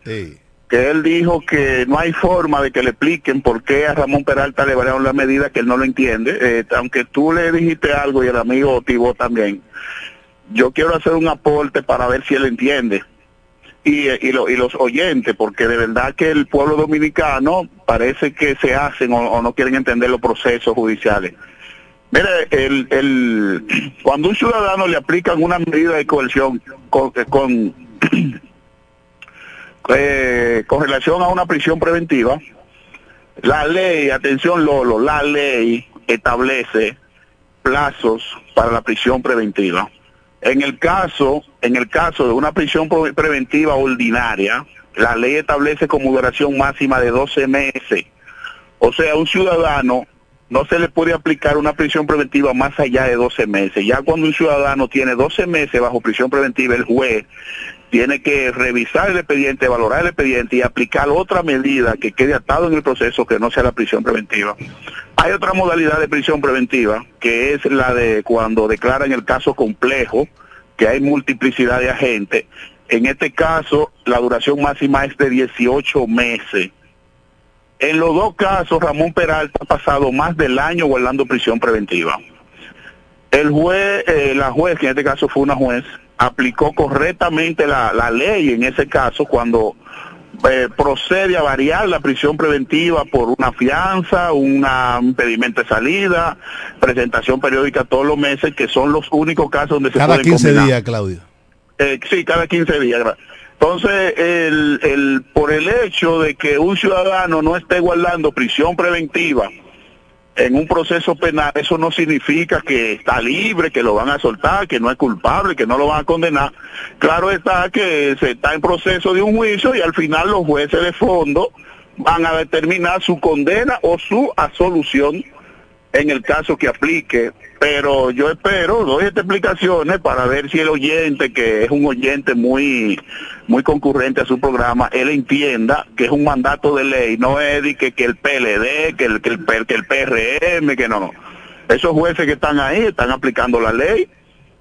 Sí. Que él dijo que no hay forma de que le expliquen por qué a Ramón Peralta le variaron la medida, que él no lo entiende, eh, aunque tú le dijiste algo y el amigo Tibó también. Yo quiero hacer un aporte para ver si él entiende. Y, eh, y, lo- y los oyentes, porque de verdad que el pueblo dominicano parece que se hacen o, no quieren entender los procesos judiciales. Mire, el, el, cuando un ciudadano le aplican una medida de coerción con, con eh, con relación a una prisión preventiva, la ley, atención Lolo, la ley establece plazos para la prisión preventiva. En el caso, en el caso de una prisión pre- preventiva ordinaria, la ley establece como duración máxima de 12 meses. O sea, un ciudadano no se le puede aplicar una prisión preventiva más allá de 12 meses. Ya cuando un ciudadano tiene 12 meses bajo prisión preventiva, el juez tiene que revisar el expediente, valorar el expediente y aplicar otra medida que quede atado en el proceso que no sea la prisión preventiva. Hay otra modalidad de prisión preventiva, que es la de cuando declaran el caso complejo, que hay multiplicidad de agentes. En este caso, la duración máxima es de 18 meses. En los dos casos, Ramón Peralta ha pasado más del año guardando prisión preventiva. El juez, eh, la juez, que en este caso fue una juez, aplicó correctamente la, la ley en ese caso cuando eh, procede a variar la prisión preventiva por una fianza, una- un impedimento de salida, presentación periódica todos los meses, que son los únicos casos donde se Cada pueden 15 combinar. días, Claudio. Eh, sí, cada 15 días. Entonces, el, el, por el hecho de que un ciudadano no esté guardando prisión preventiva en un proceso penal, eso no significa que está libre, que lo van a soltar, que no es culpable, que no lo van a condenar. Claro está que se está en proceso de un juicio y al final los jueces de fondo van a determinar su condena o su absolución en el caso que aplique. Pero yo espero, doy estas explicaciones para ver si el oyente, que es un oyente muy muy concurrente a su programa, él entienda que es un mandato de ley, no es de que, el PLD, que el, que, el, que el PRM, que no, no. Esos jueces que están ahí están aplicando la ley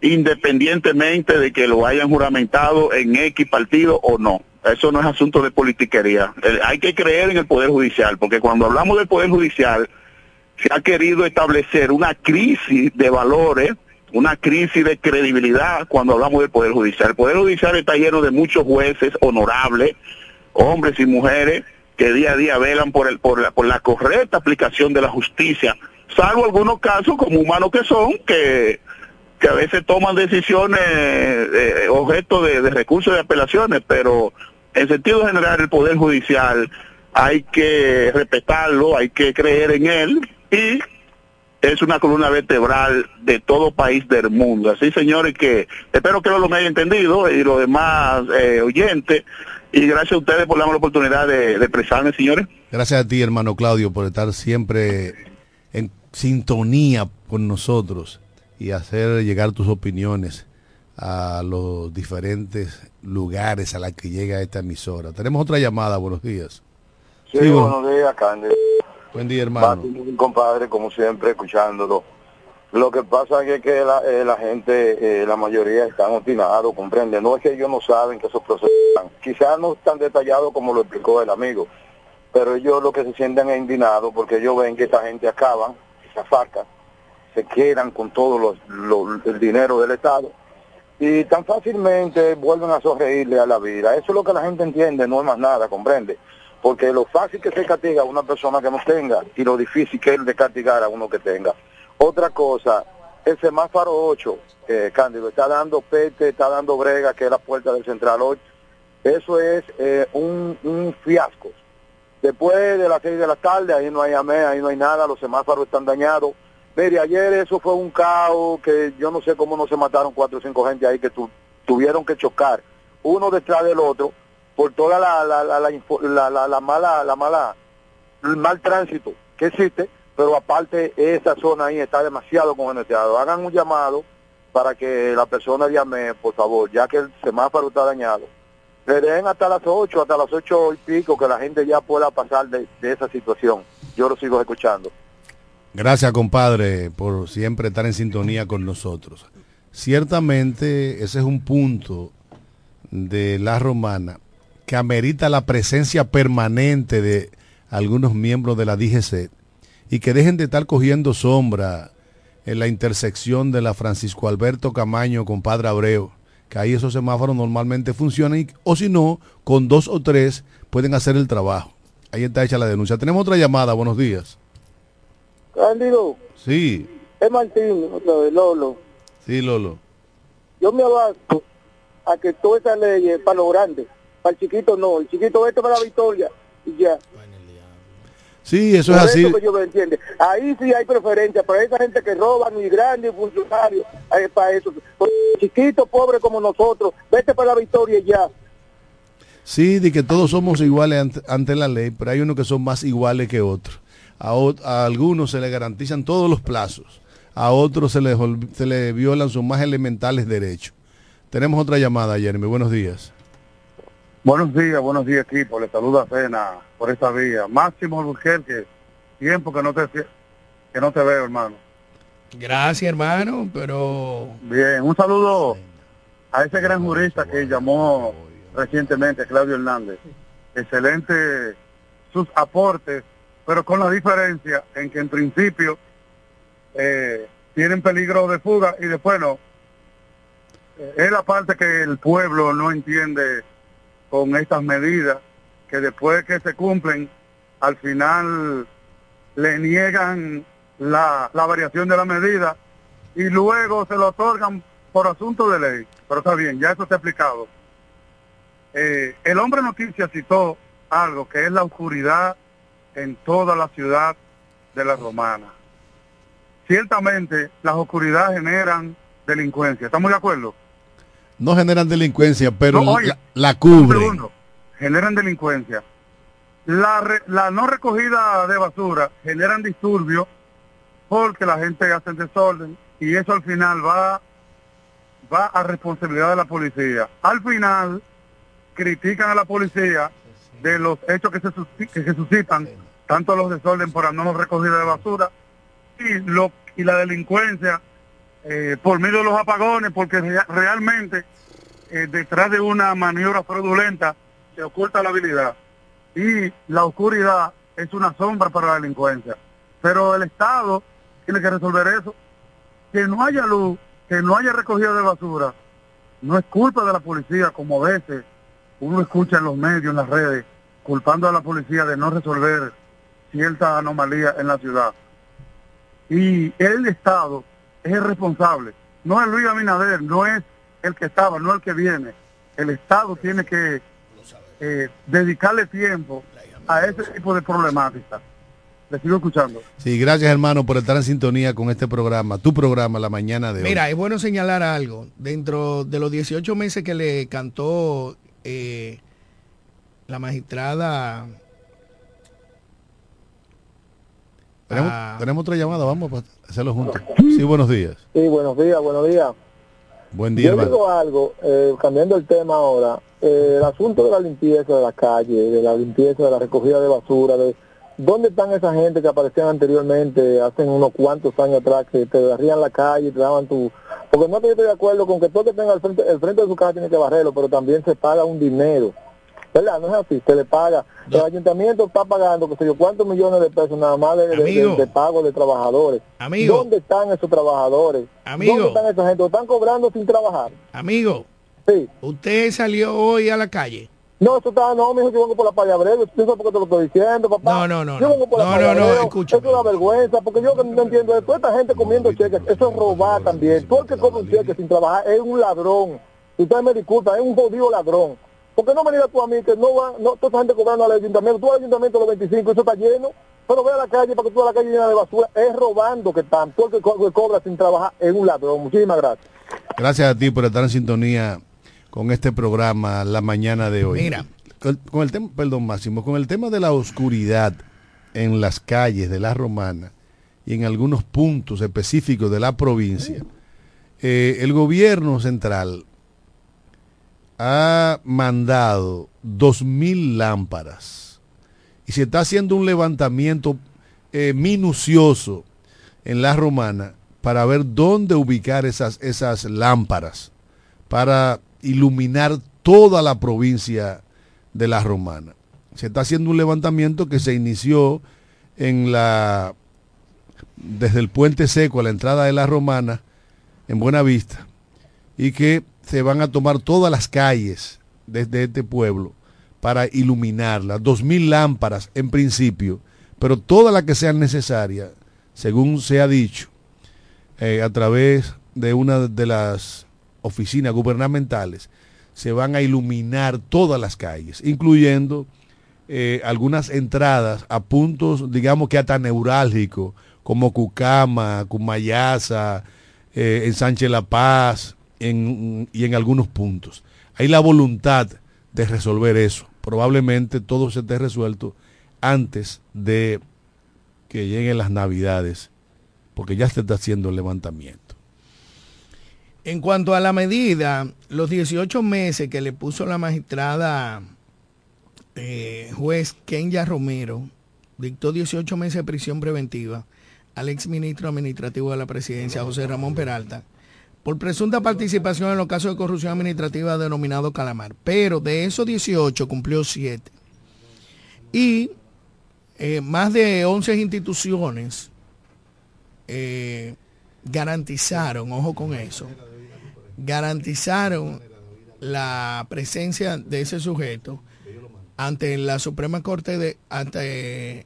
independientemente de que lo hayan juramentado en X partido o no. Eso no es asunto de politiquería. Eh, hay que creer en el Poder Judicial, porque cuando hablamos del Poder Judicial, se ha querido establecer una crisis de valores, una crisis de credibilidad cuando hablamos del Poder Judicial. El Poder Judicial está lleno de muchos jueces honorables, hombres y mujeres, que día a día velan por, el, por, la, por la correcta aplicación de la justicia, salvo algunos casos como humanos que son, que, que a veces toman decisiones eh, objeto de, de recursos de apelaciones, pero en sentido general el Poder Judicial hay que respetarlo, hay que creer en él y es una columna vertebral de todo país del mundo. Así, señores, que espero que lo me haya entendido y los demás eh, oyentes. Y gracias a ustedes por darme la oportunidad de, de expresarme, señores. Gracias a ti, hermano Claudio, por estar siempre en sintonía con nosotros y hacer llegar tus opiniones a los diferentes lugares a los que llega esta emisora. Tenemos otra llamada, buenos días. Sí, buenos días, Cándido. Buen día, hermano. Compadre, como siempre, escuchándolo. Lo que pasa es que la, eh, la gente, eh, la mayoría están obstinados, comprende. No es que ellos no saben que esos procesos están. Quizás no tan detallados como lo explicó el amigo, pero ellos lo que se sienten es indignados porque ellos ven que esta gente acaba, esa faca, se quedan con todo los, lo- el dinero del Estado y tan fácilmente vuelven a sonreírle a la vida. Eso es lo que la gente entiende, no es más nada, comprende. Porque lo fácil que se castiga a una persona que no tenga y lo difícil que es de castigar a uno que tenga. Otra cosa, el semáforo 8, eh, Cándido, está dando pete, está dando brega, que es la puerta del Central 8. Eso es eh, un, un fiasco. Después de las 6 de la tarde, ahí no hay amé, ahí no hay nada, los semáforos están dañados. Mire, ayer eso fue un caos que yo no sé cómo no se mataron cuatro o cinco gente ahí que tu- tuvieron que chocar uno detrás del otro por toda la la, la, la, mala la mala el mal tránsito que existe, pero aparte esa zona ahí está demasiado congestionado. Hagan un llamado para que la persona llame, por favor, ya que el semáforo está dañado. Le den hasta las 8, hasta las ocho y pico, que la gente ya pueda pasar de esa situación. Yo lo sigo escuchando. Gracias, compadre, por siempre estar en sintonía con nosotros. Ciertamente ese es un punto de la romana que amerita la presencia permanente de algunos miembros de la DGC y que dejen de estar cogiendo sombra en la intersección de la Francisco Alberto Camaño con Padre Abreu, que ahí esos semáforos normalmente funcionan y- o si no, con dos o tres pueden hacer el trabajo. Ahí está hecha la denuncia. Tenemos otra llamada, buenos días. Cándido, Sí, es Martín, otra vez, Lolo. sí, Lolo. Yo me abasto a que toda esa ley es para los grandes, para el chiquito no. El chiquito vete para la victoria y ya. Sí, eso es así. Eso que yo me entiende. Ahí sí hay preferencia para esa gente que roban y grandes y funcionarios. para eso. Por chiquito, pobre como nosotros, vete para la victoria y ya. Sí, de que todos somos iguales ante, ante la ley, pero hay unos que son más iguales que otros. A, a algunos se les garantizan todos los plazos, a otros se les, se les violan sus más elementales derechos. Tenemos otra llamada, Jeremy. Buenos días. Buenos días, buenos días equipo. Le saluda Cena por esta vía. Máximo Albuquerque, tiempo que no te que no te veo, hermano. Gracias, hermano, pero Bien, un saludo a ese gran jurista que llamó recientemente, Claudio Hernández. Excelente sus aportes, pero con la diferencia en que en principio eh, tienen peligro de fuga y después no. Eh, Es la parte que el pueblo no entiende con estas medidas, que después que se cumplen, al final le niegan la, variación de la medida y luego se lo otorgan por asunto de ley. Pero está bien, ya eso está explicado. Eh, el hombre noticia citó algo que es la oscuridad en toda la ciudad de la Romana. Ciertamente las oscuridades generan delincuencia. ¿Estamos de acuerdo? No generan delincuencia, pero No, oye, la, la cubren. segundo. Generan delincuencia. La, re- la no recogida de basura generan disturbios porque la gente hace el desorden y eso al final va, va a responsabilidad de la policía. Al final critican a la policía de los hechos que se, que se suscitan, tanto los desorden por la no recogida de basura y, lo, y la delincuencia eh, por medio de los apagones, porque rea- realmente eh, detrás de una maniobra fraudulenta se oculta la habilidad y la oscuridad es una sombra para la delincuencia. Pero el Estado tiene que resolver eso. Que no haya luz, que no haya recogida de basura, no es culpa de la policía, como a veces uno escucha en los medios, en las redes, culpando a la policía de no resolver cierta anomalía en la ciudad. Y el Estado es el responsable. No es Luis Abinader, no es el que estaba, no el que viene. El Estado tiene que eh, dedicarle tiempo a ese tipo de problemática. Le sigo escuchando. Sí, gracias hermano por estar en sintonía con este programa, tu programa la mañana de hoy. Mira, es bueno señalar algo. Dentro de los 18 meses que le cantó eh, la magistrada... Tenemos, Ah. tenemos otra llamada, vamos a hacerlo juntos. Sí, buenos días. Sí, buenos días, buenos días. Buen día, Yo hermano. digo algo, eh, cambiando el tema ahora, eh, el asunto de la limpieza de la calle, de la limpieza de la recogida de basura, de dónde están esa gente que aparecían anteriormente, hace unos cuantos años atrás, que te barrían la calle, te daban tu... Porque no estoy de acuerdo con que todo que tenga el frente, el frente de su casa tiene que barrerlo, pero también se paga un dinero. ¿Verdad? No es así, se le paga. El ayuntamiento está pagando, que sé yo, cuántos millones de pesos nada más de, de- de- Amigo. de pago de trabajadores. Amigo. ¿Dónde están esos trabajadores? Amigo. ¿Dónde están esa gente? ¿O ¿Están cobrando sin trabajar? Amigo, Sí. usted salió hoy a la calle. No, eso está, no, mijo, yo vengo por la Paya Breve, tú sabes por qué te lo estoy diciendo, papá. No, no, no, Yo no. vengo por la No, no, no, Breve, escúchame. Eso es una vergüenza, porque yo no entiendo, toda esta gente comiendo cheques, eso es robar también. Todo el que come un cheque sin trabajar es un ladrón. Usted me disculpa, es un jodido ladrón. ¿Por qué no me digas tú a mí que no va, no, toda esa gente cobrando al ayuntamiento, tú al ayuntamiento los 25, eso está lleno, pero ve a la calle para que tú a la calle llena de basura, es robando que están, todo el que co- que cobra sin trabajar es un ladrón. Muchísimas gracias. Gracias a ti por estar en sintonía con este programa la mañana de hoy. Mira. Con, con el tema, perdón Máximo, con el tema de la oscuridad en las calles de la Romana y en algunos puntos específicos de la provincia, eh, el gobierno central ha mandado dos mil lámparas y se está haciendo un levantamiento eh, minucioso en la romana para ver dónde ubicar esas, esas lámparas para iluminar toda la provincia de la romana. Se está haciendo un levantamiento que se inició en la desde el puente seco a la entrada de la romana en Buena Vista y que se van a tomar todas las calles desde este pueblo para iluminarlas, dos mil lámparas en principio, pero todas las que sean necesarias, según se ha dicho, eh, a través de una de las oficinas gubernamentales, se van a iluminar todas las calles, incluyendo eh, algunas entradas a puntos, digamos que hasta neurálgicos, como Cucama, Cumayasa, eh, en La Paz en- y en algunos puntos. Hay la voluntad de resolver eso. Probablemente todo se esté resuelto antes de que lleguen las navidades, porque ya se está haciendo el levantamiento. En cuanto a la medida, los 18 meses que le puso la magistrada eh, juez Kenya Romero, dictó 18 meses de prisión preventiva al exministro administrativo de la presidencia, José Ramón Peralta, por presunta participación en los casos de corrupción administrativa denominado Calamar. Pero de esos 18 cumplió 7. Y eh, más de 11 instituciones eh, garantizaron, ojo con eso, garantizaron la presencia de ese sujeto ante la Suprema Corte de ante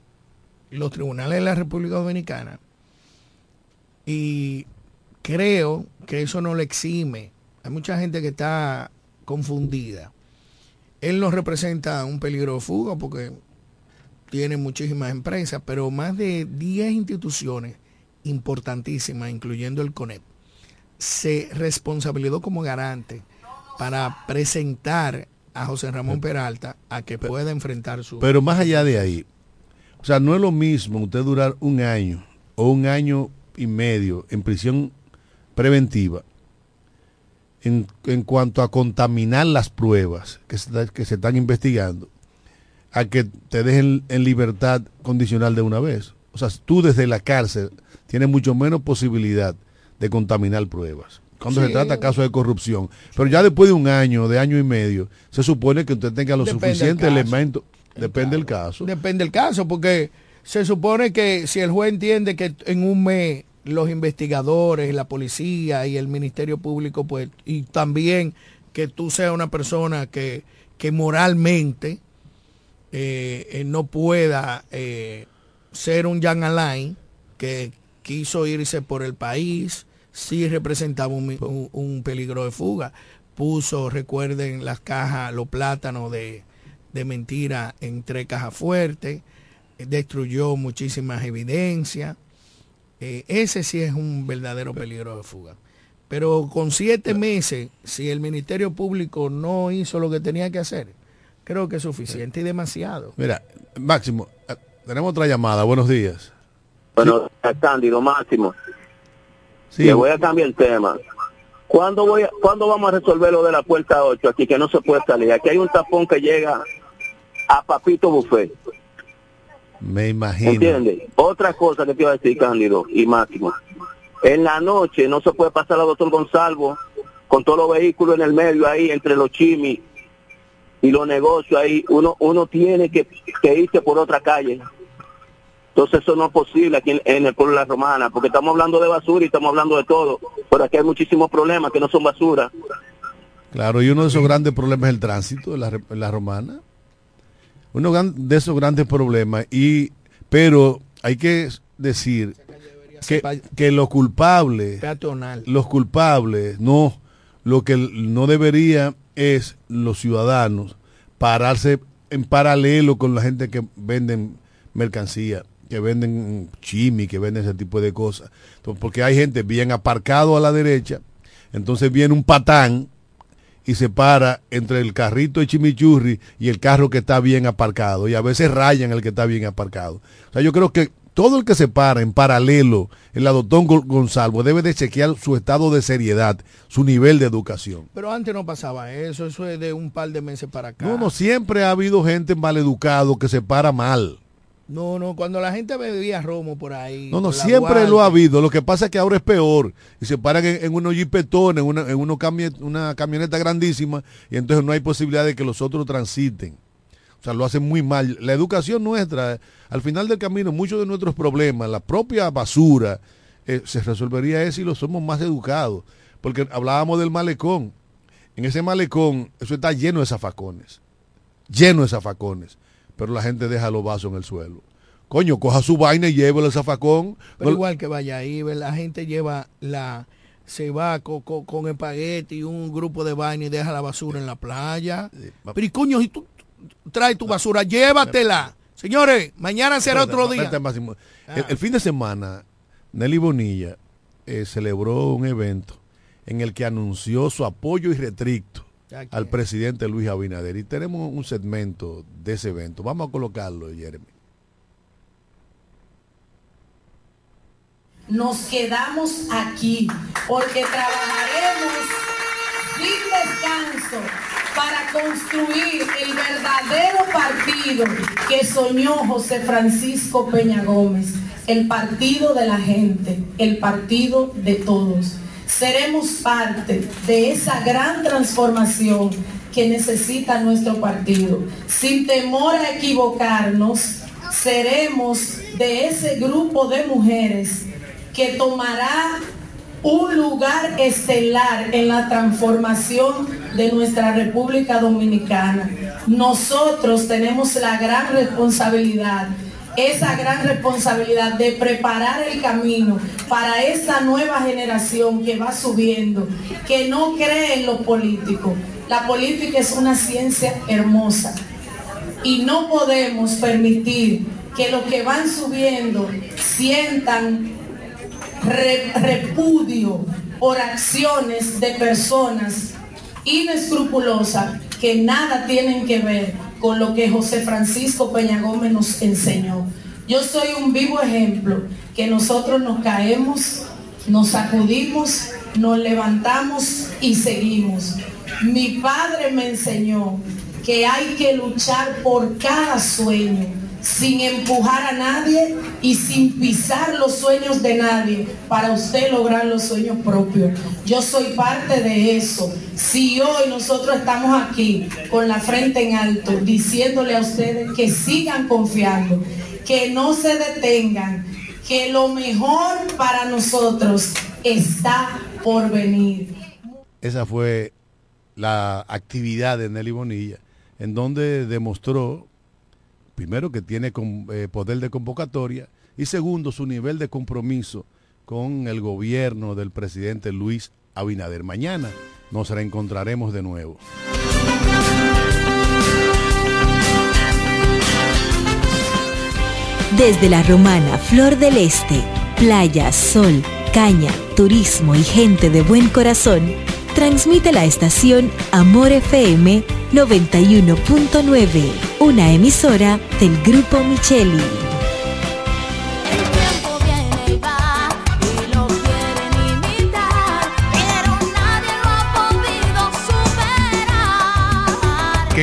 los tribunales de la República Dominicana y creo que eso no le exime. Hay mucha gente que está confundida. Él no representa un peligro de fuga porque tiene muchísimas empresas pero más de 10 instituciones importantísimas incluyendo el CONEP se responsabilizó como garante para presentar a José Ramón Peralta a que pueda enfrentar su... Pero más allá de ahí, o sea, no es lo mismo usted durar un año o un año y medio en prisión preventiva en, en cuanto a contaminar las pruebas que se, que se están investigando a que te dejen en libertad condicional de una vez. O sea, tú desde la cárcel tienes mucho menos posibilidad de contaminar pruebas. cuando se trata de casos de corrupción. Pero ya después de un año, de año y medio, se supone que usted tenga los suficientes elementos. Depende del caso. Depende del caso, porque se supone que si el juez entiende que en un mes los investigadores, la policía y el Ministerio Público, pues, y también que tú seas una persona que, que moralmente eh, eh, no pueda eh, ser un Jan Alain que quiso irse por el país, sí representaba un, un- peligro de fuga. Puso, recuerden, las cajas, los plátanos de, de mentira en tres cajas fuertes, destruyó muchísimas evidencias. Eh, ese sí es un verdadero peligro de fuga. Pero con siete meses, si el Ministerio Público no hizo lo que tenía que hacer, creo que es suficiente y demasiado. Mira, Máximo, eh, tenemos otra llamada. Buenos días. Bueno, Cándido Máximo. Sí. Le voy a cambiar el tema. ¿Cuándo, voy a- ¿Cuándo vamos a resolver lo de la puerta 8 aquí, que no se puede salir? Aquí hay un tapón que llega a Papito Buffet. Me imagino. ¿Entiendes? Otra cosa que te iba a decir, Cándido y Máximo. En la noche no se puede pasar a doctor Gonzalvo con todos los vehículos en el medio ahí, entre los chimis y los negocios ahí. Uno, uno tiene que, que irse por otra calle. Entonces eso no es posible aquí en, en el pueblo de la Romana, porque estamos hablando de basura y estamos hablando de todo. Pero aquí hay muchísimos problemas que no son basura. Claro, y uno de esos grandes problemas es el tránsito en la, la romana. Uno de esos grandes problemas. y Pero hay que decir que, que los culpables, Peatonal. los culpables, no, lo que no debería es los ciudadanos pararse en paralelo con la gente que venden mercancía, que venden chimi, que venden ese tipo de cosas. Entonces, porque hay gente bien aparcado a la derecha, entonces viene un patán y se para entre el carrito de chimichurri y el carro que está bien aparcado y a veces rayan el que está bien aparcado. O sea, yo creo que todo el que se para en paralelo en la doctor Gon- Gonzalvo debe de chequear su estado de seriedad, su nivel de educación. Pero antes no pasaba eso, eso es de un par de meses para acá. No, no, siempre ha habido gente maleducado que se para mal. No, no, cuando la gente bebía romo por ahí. No, no, siempre lo ha habido. Lo que pasa es que ahora es peor. Y se paran en, en unos jipetones, en una, en camie- una camioneta grandísima, y entonces no hay posibilidad de que los otros transiten. O sea, lo hacen muy mal. La educación nuestra, al final del camino, muchos de nuestros problemas, la propia basura, eh, se resolvería eso si lo somos más educados. Porque hablábamos del malecón. En ese malecón, eso está lleno de zafacones. Lleno de zafacones. Pero la gente deja los vasos en el suelo. Coño, coja su vaina y llévelo al zafacón. Pero No- igual que vaya ahí, la gente lleva la se va co- co- con, espagueti y un grupo de vaina y deja la basura en la playa. Pero y coño, si tú traes tu basura, llévatela. Señores, mañana será otro día. Ah. El, el fin de semana, Nelly Bonilla eh, celebró un evento en el que anunció su apoyo irrestricto ¿A al presidente Luis Abinader. Y tenemos un segmento de ese evento. Vamos a colocarlo, Jeremy. nos quedamos aquí porque trabajaremos sin descanso para construir el verdadero partido que soñó José Francisco Peña Gómez, el partido de la gente, el partido de todos. Seremos parte de esa gran transformación que necesita nuestro partido. Sin temor a equivocarnos, seremos de ese grupo de mujeres que tomará un lugar estelar en la transformación de nuestra República Dominicana. Nosotros tenemos la gran responsabilidad, esa gran responsabilidad de preparar el camino para esa nueva generación que va subiendo, que no cree en lo político. La política es una ciencia hermosa y no podemos permitir que los que van subiendo sientan re- repudio por acciones de personas inescrupulosas que nada tienen que ver con lo que José Francisco Peña Gómez nos enseñó. Yo soy un vivo ejemplo que nosotros nos caemos, nos sacudimos, nos levantamos y seguimos. Mi padre me enseñó que hay que luchar por cada sueño, sin empujar a nadie y sin pisar los sueños de nadie para usted lograr los sueños propios. Yo soy parte de eso. Si hoy nosotros estamos aquí con la frente en alto diciéndole a ustedes que sigan confiando, que no se detengan, que lo mejor para nosotros está por venir. Esa fue la actividad de Nelly Bonilla, en donde demostró, primero, que tiene con- eh, poder de convocatoria y segundo, su nivel de compromiso con el gobierno del presidente Luis Abinader. Mañana nos reencontraremos de nuevo. Desde la romana Flor del Este, playa, sol, caña, turismo y gente de buen corazón, transmite la estación Amor FM 91.9, una emisora del Grupo Micheli.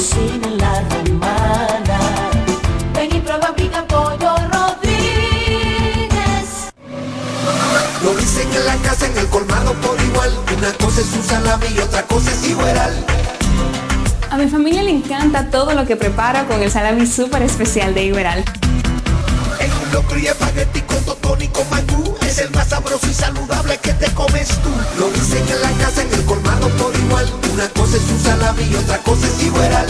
cocina en la romana. Ven y prueba pica pollo Rodríguez. Lo dicen en la casa, en el colmado por igual. Una cosa es un salami y otra cosa es igual. A mi familia le encanta todo lo que prepara con el salami súper especial de Iberal. En un locro y espagueti con totón y con mangú. Es el más sabroso y saludable que te comes tú. Lo dicen en la casa, en el colmado por igual. Una cosa es un salami y otra cosa es igual.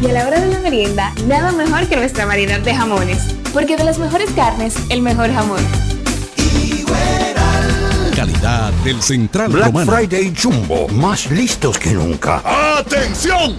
Y a la hora de la merienda, nada mejor que nuestra variedad de jamones. Porque de las mejores carnes, el mejor jamón. Calidad del Central Black Romano. Friday Jumbo, más listos que nunca. ¡Atención!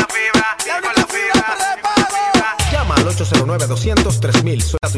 al 809 200 3000. Suena tu